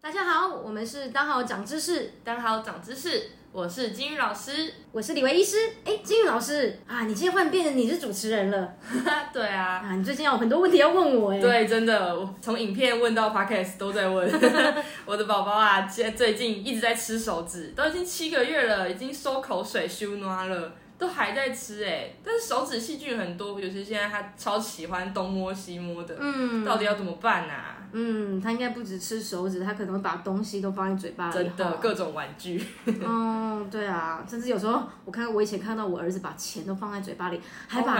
大家好，我们是当好长知识，当好长知识，我是金鱼老师。我是李维医师。哎，金宇老师啊，你今天换变成你是主持人了 对啊，啊！你最近有很多问题要问我哎。对，真的，我从影片问到 podcast 都在问。我的宝宝啊，最最近一直在吃手指，都已经七个月了，已经收口水、修暖了，都还在吃哎。但是手指细菌很多，尤其现在他超喜欢东摸西摸的，嗯到底要怎么办啊？嗯，他应该不止吃手指，他可能会把东西都放在嘴巴里。真的，各种玩具。嗯，对啊，甚至有时候我看我以前看到我儿子把钱都放在嘴巴里，还 Oh 把！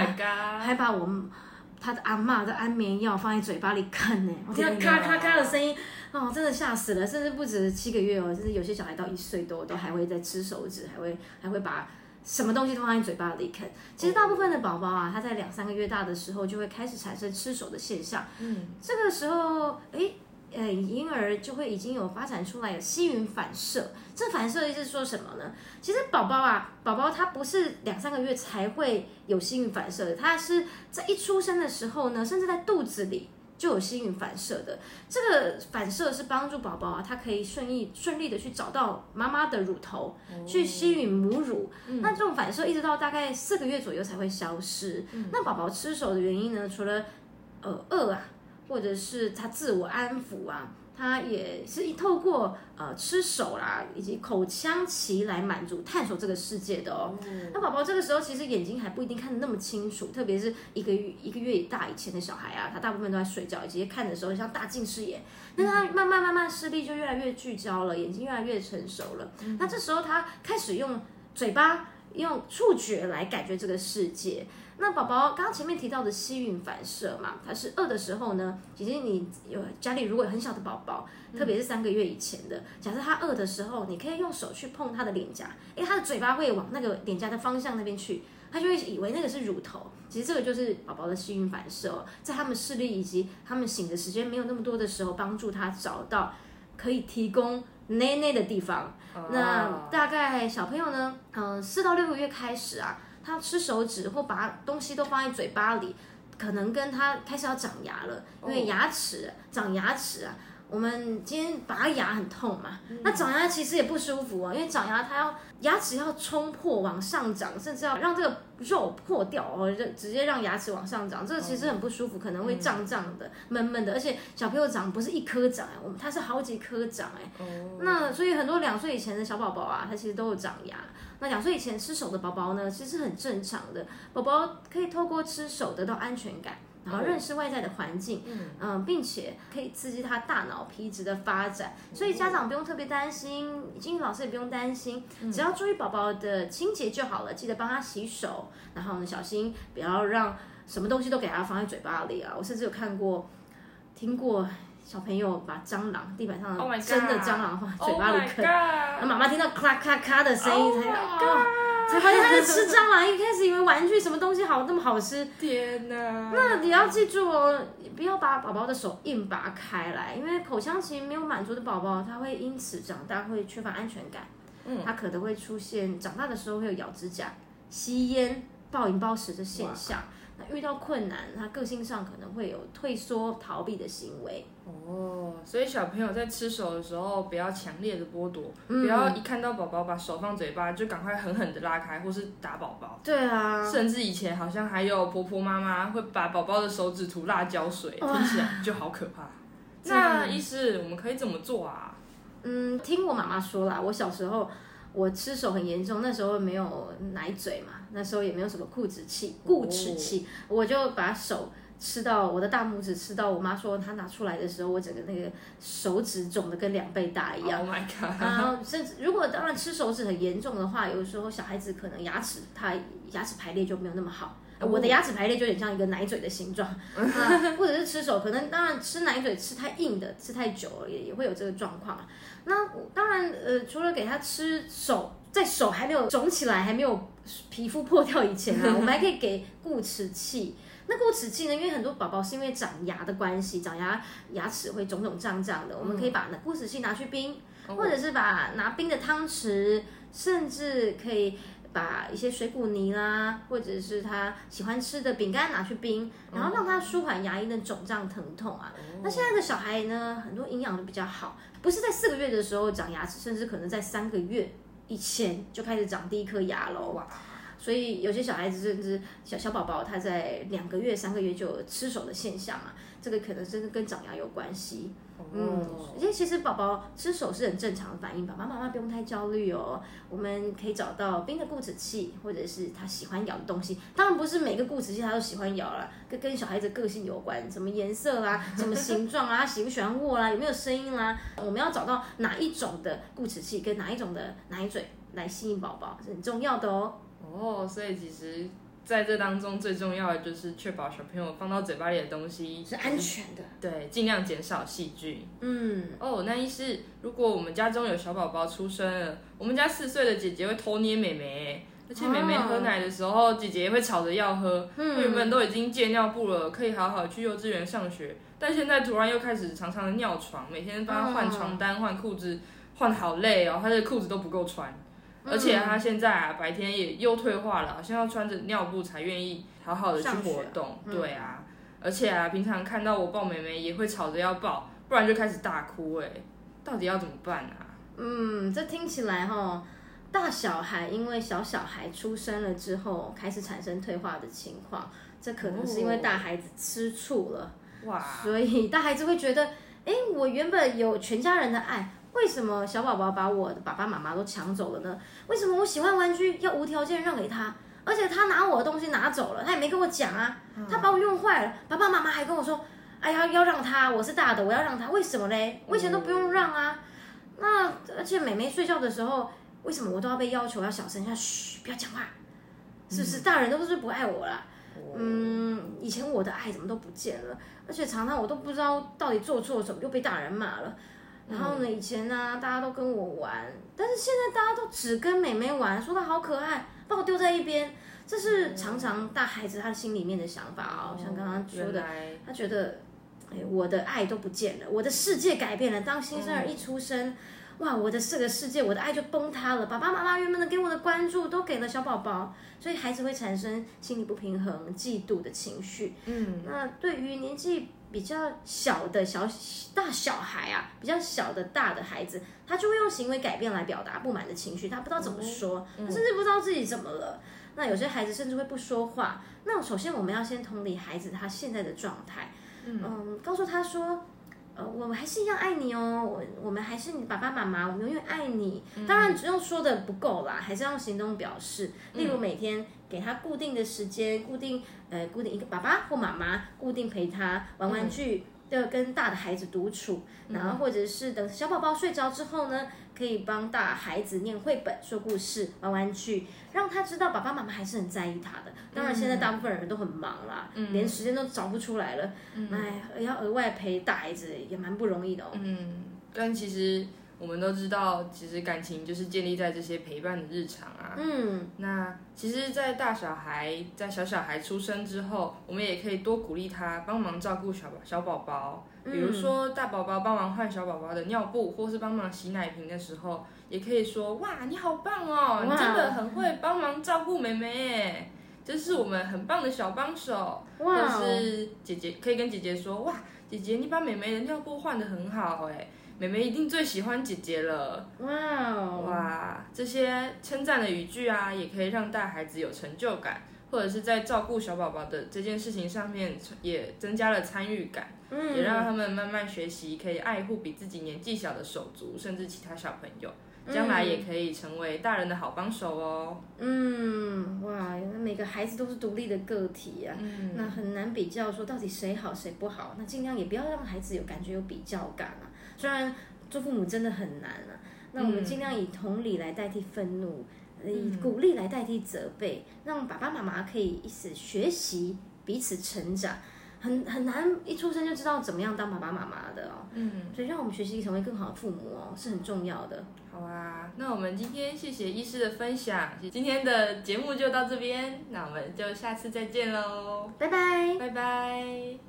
还把我们他的阿嬷的安眠药放在嘴巴里啃呢，我听到咔咔咔的声音，哦，真的吓死了。甚至不止七个月哦，就是有些小孩到一岁多都还会在吃手指，还会还会把。什么东西都放在嘴巴里啃。其实大部分的宝宝啊，他在两三个月大的时候就会开始产生吃手的现象。嗯，这个时候，诶，呃，婴儿就会已经有发展出来有吸吮反射。这反射意思是说什么呢？其实宝宝啊，宝宝他不是两三个月才会有吸吮反射的，他是在一出生的时候呢，甚至在肚子里。就有吸引反射的，这个反射是帮助宝宝啊，他可以顺利顺利的去找到妈妈的乳头，去吸吮母乳。那这种反射一直到大概四个月左右才会消失。那宝宝吃手的原因呢，除了呃饿啊，或者是他自我安抚啊，他也是一透过呃吃手啦，以及口腔期来满足探索这个世界的哦。那宝宝这个时候其实眼睛还不一定看得那么清楚，特别是一个月一个月大以前的小孩啊，他大部分都在睡觉，以及看的时候像大近视眼，那他慢慢慢慢视力就越来越聚焦了，眼睛越来越成熟了。那这时候他开始用嘴巴、用触觉来感觉这个世界。那宝宝刚刚前面提到的吸吮反射嘛，它是饿的时候呢，其实你有家里如果有很小的宝宝，特别是三个月以前的，假设他饿的时候，你可以用手去碰他的脸颊，因为他的嘴巴会往那个脸颊的方向那边去，他就会以为那个是乳头。其实这个就是宝宝的吸吮反射哦，在他们视力以及他们醒的时间没有那么多的时候，帮助他找到可以提供奶奶的地方。那大概小朋友呢，嗯、四到六个月开始啊，他吃手指或把东西都放在嘴巴里，可能跟他开始要长牙了，因为牙齿、长牙齿啊。我们今天拔牙很痛嘛，那长牙其实也不舒服啊，因为长牙它要牙齿要冲破往上长，甚至要让这个肉破掉哦，就直接让牙齿往上长，这个其实很不舒服，可能会胀胀的、闷闷的，而且小朋友长不是一颗长哎，我们它是好几颗长哎，那所以很多两岁以前的小宝宝啊，他其实都有长牙。那两岁以前吃手的宝宝呢，其实很正常的。宝宝可以透过吃手得到安全感，然后认识外在的环境，嗯、并且可以刺激他大脑皮质的发展。所以家长不用特别担心，金鱼老师也不用担心，只要注意宝宝的清洁就好了，记得帮他洗手，然后呢小心不要让什么东西都给他放在嘴巴里啊。我甚至有看过、听过小朋友把蟑螂地板上 Oh 的真的蟑螂放在嘴巴里啃。Oh my 然后妈妈听到咔咔咔的声音，Oh 才他在吃蟑螂。一开始以为玩具什么东西好那么好吃，天哪！那你要记住哦，不要把宝宝的手硬拔开来，因为口腔期没有满足的宝宝，他会因此长大会缺乏安全感，嗯他可能会出现长大的时候会有咬指甲、吸烟、暴饮暴食的现象。那遇到困难，他个性上可能会有退缩、逃避的行为。哦，所以小朋友在吃手的时候，不要强烈的剥夺，嗯不要一看到宝宝把手放嘴巴就赶快狠狠的拉开，或是打宝宝。对啊，甚至以前好像还有婆婆妈妈会把宝宝的手指涂辣椒水，哇听起来就好可怕。那医师，我们可以怎么做啊？嗯，听我妈妈说啦，我小时候我吃手很严重，那时候没有奶嘴嘛，那时候也没有什么固齿器，固齿器，我就把手吃到我的大拇指吃到我妈说她拿出来的时候，我整个那个手指肿的跟两倍大一样。Oh my god！然后甚至如果当然吃手指很严重的话，有时候小孩子可能牙齿它牙齿排列就没有那么好。呃我的牙齿排列就有点像一个奶嘴的形状，啊，或者是吃手，可能当然吃奶嘴吃太硬的，吃太久了也也会有这个状况。那当然，呃，除了给他吃手，在手还没有肿起来、还没有皮肤破掉以前啊，我们还可以给固齿器。那固齿器呢？因为很多宝宝是因为长牙的关系，长牙牙齿会肿肿胀胀的，我们可以把那固齿器拿去冰，或者是把拿冰的汤匙，甚至可以把一些水果泥啦，或者是他喜欢吃的饼干拿去冰，然后让他舒缓牙龈的肿胀疼痛啊。那现在的小孩呢，很多营养都比较好，不是在四个月的时候长牙齿，甚至可能在三个月以前就开始长第一颗牙喽。哇，所以有些小孩子甚至小小宝宝，他在两个月、三个月就有吃手的现象啊，这个可能真的跟长牙有关系。嗯，因为其实宝宝吃手是很正常的反应，爸爸妈妈不用太焦虑哦。我们可以找到冰的固齿器，或者是他喜欢咬的东西。当然不是每个固齿器他都喜欢咬了，跟跟小孩子个性有关，什么颜色啦，什么形状啊，喜不喜欢握啦，有没有声音啦。我们要找到哪一种的固齿器跟哪一种的奶嘴来吸引宝宝是很重要的哦。哦，所以其实在这当中最重要的就是确保小朋友放到嘴巴里的东西是安全的。对，尽量减少细菌。嗯，哦，那意思如果我们家中有小宝宝出生了，我们家四岁的姐姐会偷捏妹妹，而且妹妹喝奶的时候，姐姐也会吵着要喝。嗯原本都已经戒尿布了，可以好好去幼稚园上学，但现在突然又开始常常的尿床，每天帮她换床单、换裤子，换好累哦，她的裤子都不够穿。而且他现在啊，白天也又退化了，好像要穿着尿布才愿意好好的去活动。嗯对啊，而且啊，平常看到我抱妹妹也会吵着要抱，不然就开始大哭。哎，到底要怎么办啊？嗯，这听起来哈，大小孩因为小小孩出生了之后开始产生退化的情况，这可能是因为大孩子吃醋了，哇，所以大孩子会觉得，哎，我原本有全家人的爱，为什么小宝宝把我的爸爸妈妈都抢走了呢？为什么我喜欢玩具要无条件让给他？而且他拿我的东西拿走了，他也没跟我讲啊，他把我用坏了，爸爸妈妈还跟我说，哎呀，要让他，我是大的，我要让他，为什么嘞？我以前都不用让啊。那而且妹妹睡觉的时候，为什么我都要被要求要小声一下，嘘，不要讲话？是不是大人都是不爱我啦？嗯，以前我的爱怎么都不见了，而且常常我都不知道到底做错什么，又被大人骂了。然后呢，以前呢、大家都跟我玩，但是现在大家都只跟妹妹玩，说她好可爱，把我丢在一边。这是常常大孩子他心里面的想法哦，像刚刚说的，他觉得，哎，我的爱都不见了，我的世界改变了。当新生儿一出生，哇，我的这个世界，我的爱就崩塌了。爸爸妈妈原本能给我的关注，都给了小宝宝，所以孩子会产生心理不平衡、嫉妒的情绪。嗯，那对于年纪比较小的小大小孩啊，比较小的大的孩子，他就会用行为改变来表达不满的情绪，他不知道怎么说，他甚至不知道自己怎么了。那有些孩子甚至会不说话。那首先我们要先同理孩子他现在的状态，嗯，告诉他说。呃，我们还是一样爱你哦，我我们还是你爸爸妈妈，我们永远爱你。当然，只用说的不够啦，还是要用行动表示。例如每天给他固定的时间，固定呃固定一个爸爸或妈妈，固定陪他玩玩具，要跟大的孩子独处，然后或者是等小宝宝睡着之后呢，可以帮大孩子念绘本、说故事、玩玩具，让他知道爸爸妈妈还是很在意他的。当然，现在大部分人都很忙啦，连时间都找不出来了，哎，要额外陪大孩子也蛮不容易的哦。嗯，但其实我们都知道，其实感情就是建立在这些陪伴的日常啊。嗯，那其实，在大小孩在小小孩出生之后，我们也可以多鼓励他帮忙照顾小宝小宝宝，比如说大宝宝帮忙换小宝宝的尿布，或是帮忙洗奶瓶的时候，也可以说哇，你好棒哦，你真的很会帮忙照顾妹妹耶。这是我们很棒的小帮手，或哇哦，是姐姐可以跟姐姐说，哇，姐姐你把妹妹的尿布换得很好哎，妹妹一定最喜欢姐姐了。哇哦，哇，这些称赞的语句啊，也可以让大孩子有成就感，或者是在照顾小宝宝的这件事情上面也增加了参与感，嗯，也让他们慢慢学习可以爱护比自己年纪小的手足，甚至其他小朋友，将来也可以成为大人的好帮手哦。嗯，哇，那每个孩子都是独立的个体啊，嗯那很难比较说到底谁好谁不好，那尽量也不要让孩子有感觉有比较感啊。虽然做父母真的很难啊，那我们尽量以同理来代替愤怒，呃以鼓励来代替责备，让爸爸妈妈可以一起学习，彼此成长。很很难一出生就知道怎么样当爸爸妈妈的哦，嗯，所以让我们学习成为更好的父母哦，是很重要的。好啊，那我们今天谢谢医师的分享，今天的节目就到这边，那我们就下次再见喽，拜拜。拜拜。